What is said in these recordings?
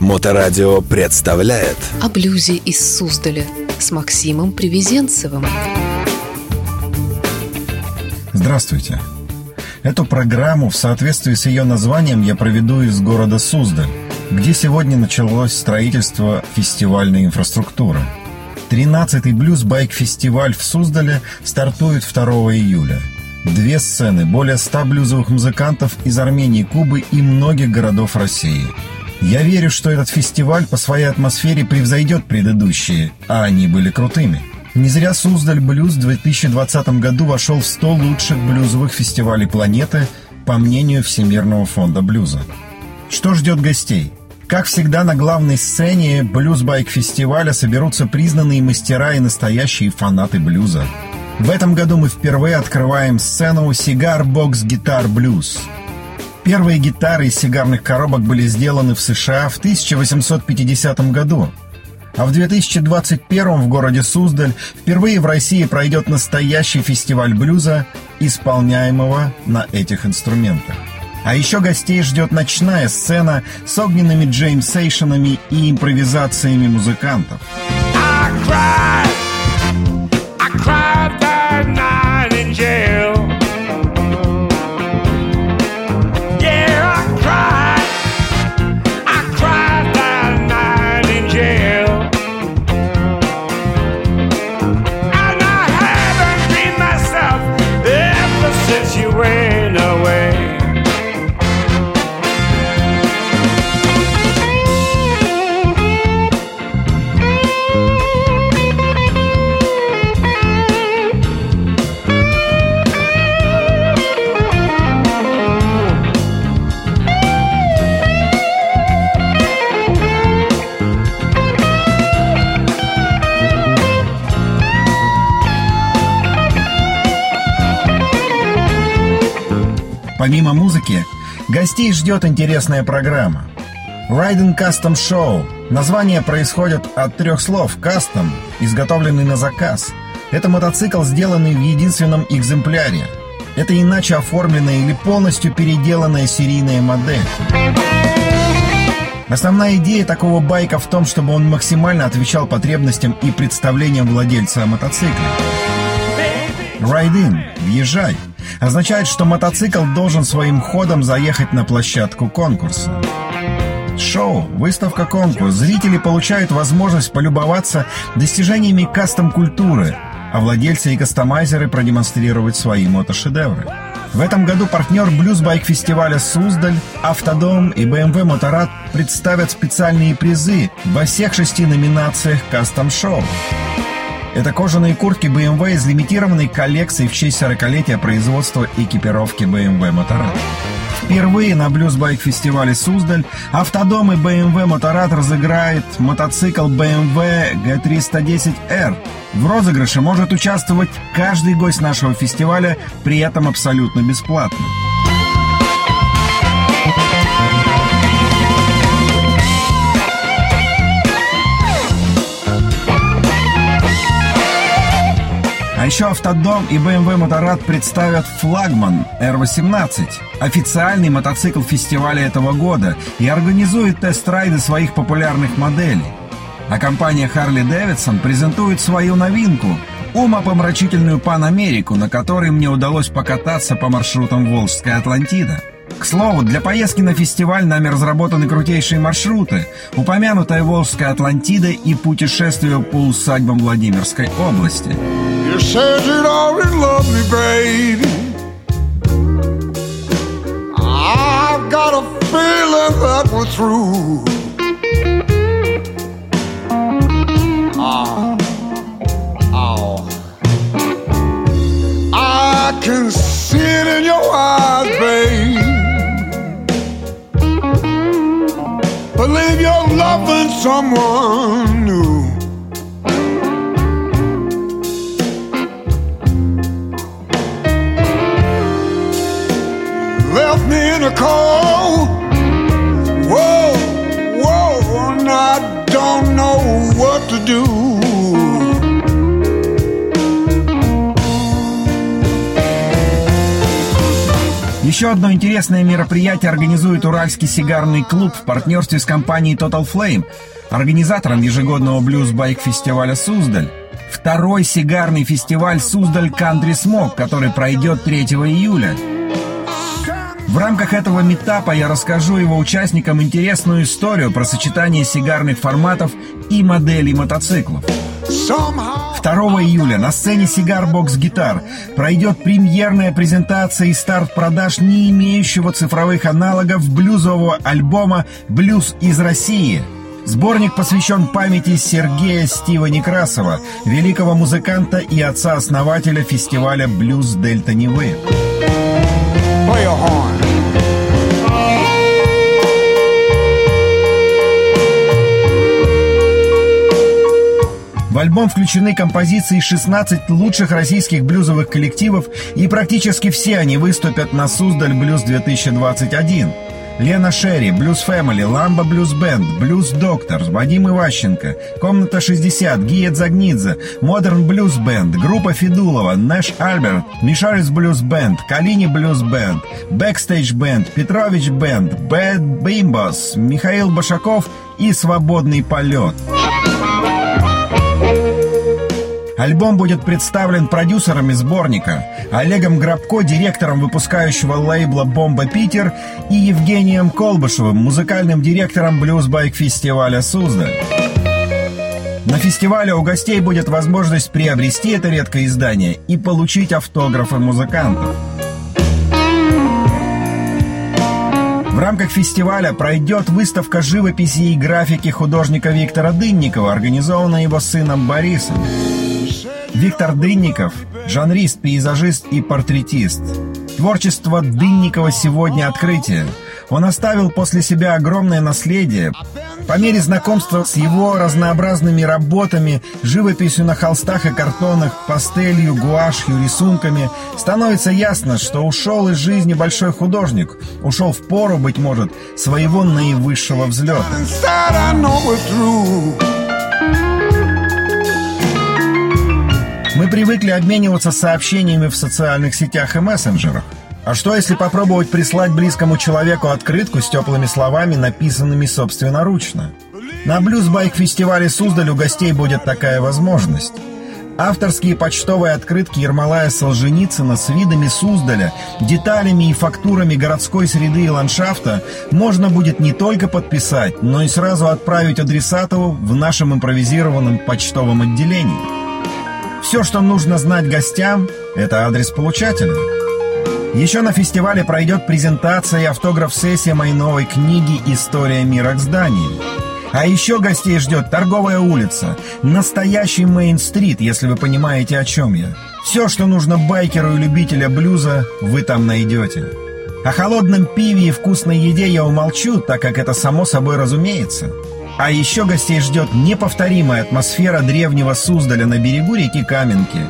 Моторадио представляет О блюзе из Суздаля с Максимом Привезенцевым. Здравствуйте. Эту программу в соответствии с ее названием я проведу из города Суздаль, где сегодня началось строительство фестивальной инфраструктуры. 13-й блюз-байк-фестиваль в Суздале стартует 2 июля. Две сцены, более 100 блюзовых музыкантов из Армении, Кубы и многих городов России – я верю, что этот фестиваль по своей атмосфере превзойдет предыдущие, а они были крутыми. Не зря Суздаль Блюз в 2020 году вошел в 100 лучших блюзовых фестивалей планеты, по мнению Всемирного фонда блюза. Что ждет гостей? Как всегда на главной сцене блюз-байк-фестиваля соберутся признанные мастера и настоящие фанаты блюза. В этом году мы впервые открываем сцену «Сигар Бокс Гитар Блюз», Первые гитары из сигарных коробок были сделаны в США в 1850 году. А в 2021 в городе Суздаль впервые в России пройдет настоящий фестиваль блюза, исполняемого на этих инструментах. А еще гостей ждет ночная сцена с огненными джеймсейшенами и импровизациями музыкантов. I cried, I cried Помимо музыки, гостей ждет интересная программа. Riding Custom Show. Название происходит от трех слов «custom», изготовленный на заказ. Это мотоцикл, сделанный в единственном экземпляре. Это иначе оформленная или полностью переделанная серийная модель. Основная идея такого байка в том, чтобы он максимально отвечал потребностям и представлениям владельца мотоцикла. Ride in, въезжай – означает, что мотоцикл должен своим ходом заехать на площадку конкурса. Шоу, выставка, конкурс. Зрители получают возможность полюбоваться достижениями кастом-культуры, а владельцы и кастомайзеры продемонстрировать свои мотошедевры. В этом году партнер блюз-байк фестиваля «Суздаль», «Автодом» и BMW «Моторад» представят специальные призы во всех шести номинациях кастом-шоу. Это кожаные куртки BMW из лимитированной коллекции в честь 40-летия производства экипировки BMW Motorrad. Впервые на блюз-байк-фестивале Суздаль автодом и BMW Motorrad разыграет мотоцикл BMW G310R. В розыгрыше может участвовать каждый гость нашего фестиваля, при этом абсолютно бесплатно. Еще Автодом и BMW Motorrad представят флагман R18, официальный мотоцикл фестиваля этого года, и организует тест-райды своих популярных моделей. А компания Harley Davidson презентует свою новинку – умопомрачительную Пан-Америку, на которой мне удалось покататься по маршрутам Волжская Атлантида – к слову, для поездки на фестиваль нами разработаны крутейшие маршруты, упомянутая Волжская Атлантида и путешествие по усадьбам Владимирской области. Ah, someone new. Left me in a cold. Whoa, whoa, and I don't know what to do. Еще одно интересное мероприятие организует Уральский сигарный клуб в партнерстве с компанией Total Flame, организатором ежегодного блюз-байк-фестиваля «Суздаль». Второй сигарный фестиваль «Суздаль Кантри Смог», который пройдет 3 июля. В рамках этого метапа я расскажу его участникам интересную историю про сочетание сигарных форматов и моделей мотоциклов. 2 июля на сцене Cigar Box Guitar пройдет премьерная презентация и старт продаж не имеющего цифровых аналогов блюзового альбома «Блюз из России». Сборник посвящен памяти Сергея Стива Некрасова, великого музыканта и отца-основателя фестиваля «Блюз Дельта Невы». Альбом включены композиции 16 лучших российских блюзовых коллективов, и практически все они выступят на Суздаль Блюз 2021. Лена Шерри, Blues Family, Lamba Blues Band, Blues Doctor, Вадим Иващенко, Комната 60, Гия Загнидзе, Modern Blues Band, Группа Федулова, Нэш Альберт, Мишурис Blues Band, Калини Blues Band, Backstage Band, Петрович Band, Bad Bimbos, Михаил Башаков и Свободный полет. Альбом будет представлен продюсерами сборника Олегом Грабко, директором выпускающего лейбла «Бомба Питер» и Евгением Колбышевым, музыкальным директором блюз-байк-фестиваля «Суздаль». На фестивале у гостей будет возможность приобрести это редкое издание и получить автографы музыкантов. В рамках фестиваля пройдет выставка живописи и графики художника Виктора Дынникова, организованная его сыном Борисом. Виктор Дынников – жанрист, пейзажист и портретист. Творчество Дынникова сегодня открытие. Он оставил после себя огромное наследие. По мере знакомства с его разнообразными работами, живописью на холстах и картонах, пастелью, гуашью, рисунками, становится ясно, что ушел из жизни большой художник, ушел в пору, быть может, своего наивысшего взлета. Мы привыкли обмениваться сообщениями в социальных сетях и мессенджерах. А что, если попробовать прислать близкому человеку открытку с теплыми словами, написанными собственноручно? На блюз-байк-фестивале Суздаль у гостей будет такая возможность. Авторские почтовые открытки Ермолая Солженицына с видами Суздаля, деталями и фактурами городской среды и ландшафта можно будет не только подписать, но и сразу отправить адресату в нашем импровизированном почтовом отделении. Все, что нужно знать гостям, это адрес получателя. Еще на фестивале пройдет презентация и автограф-сессия моей новой книги «История мира к зданию». А еще гостей ждет торговая улица, настоящий Мейн-стрит, если вы понимаете, о чем я. Все, что нужно байкеру и любителя блюза, вы там найдете. О холодном пиве и вкусной еде я умолчу, так как это само собой разумеется. А еще гостей ждет неповторимая атмосфера древнего Суздаля на берегу реки Каменки.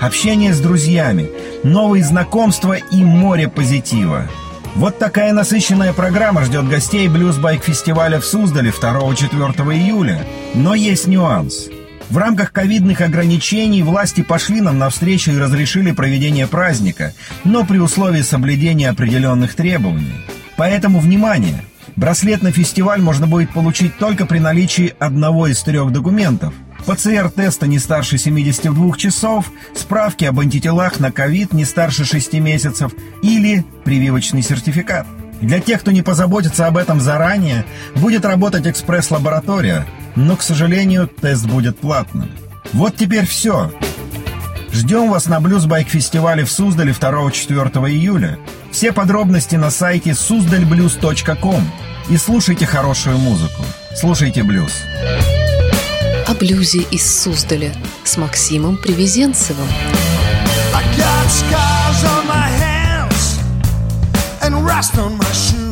Общение с друзьями, новые знакомства и море позитива. Вот такая насыщенная программа ждет гостей блюз-байк-фестиваля в Суздале 2-4 июля. Но есть нюанс. В рамках ковидных ограничений власти пошли нам навстречу и разрешили проведение праздника, но при условии соблюдения определенных требований. Поэтому, внимание! Браслет на фестиваль можно будет получить только при наличии одного из трех документов. ПЦР-теста не старше 72 часов, справки об антителах на ковид не старше 6 месяцев или прививочный сертификат. Для тех, кто не позаботится об этом заранее, будет работать экспресс-лаборатория, но, к сожалению, тест будет платным. Вот теперь все. Ждем вас на блюзбайк-фестивале в Суздале 2-4 июля. Все подробности на сайте suzdalblues.com и слушайте хорошую музыку. Слушайте блюз. О блюзе из Суздаля с Максимом Привезенцевым. rust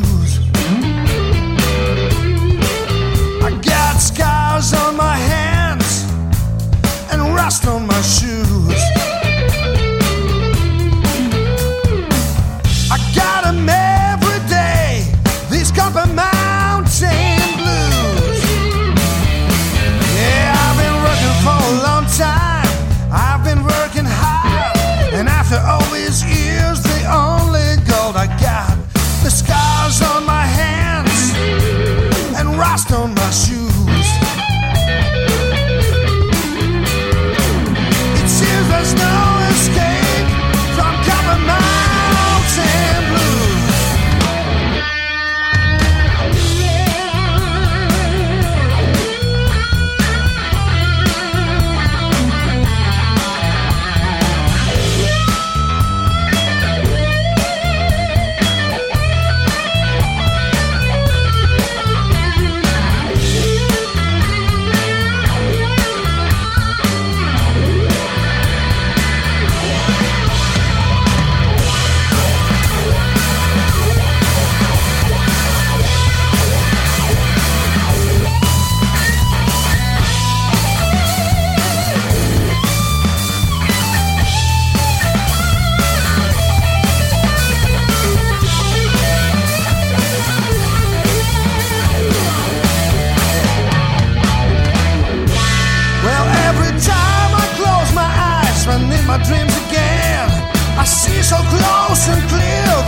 dreams again. I see so close and clear